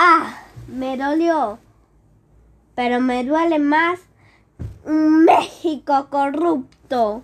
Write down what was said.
Ah, me dolió. Pero me duele más un México corrupto.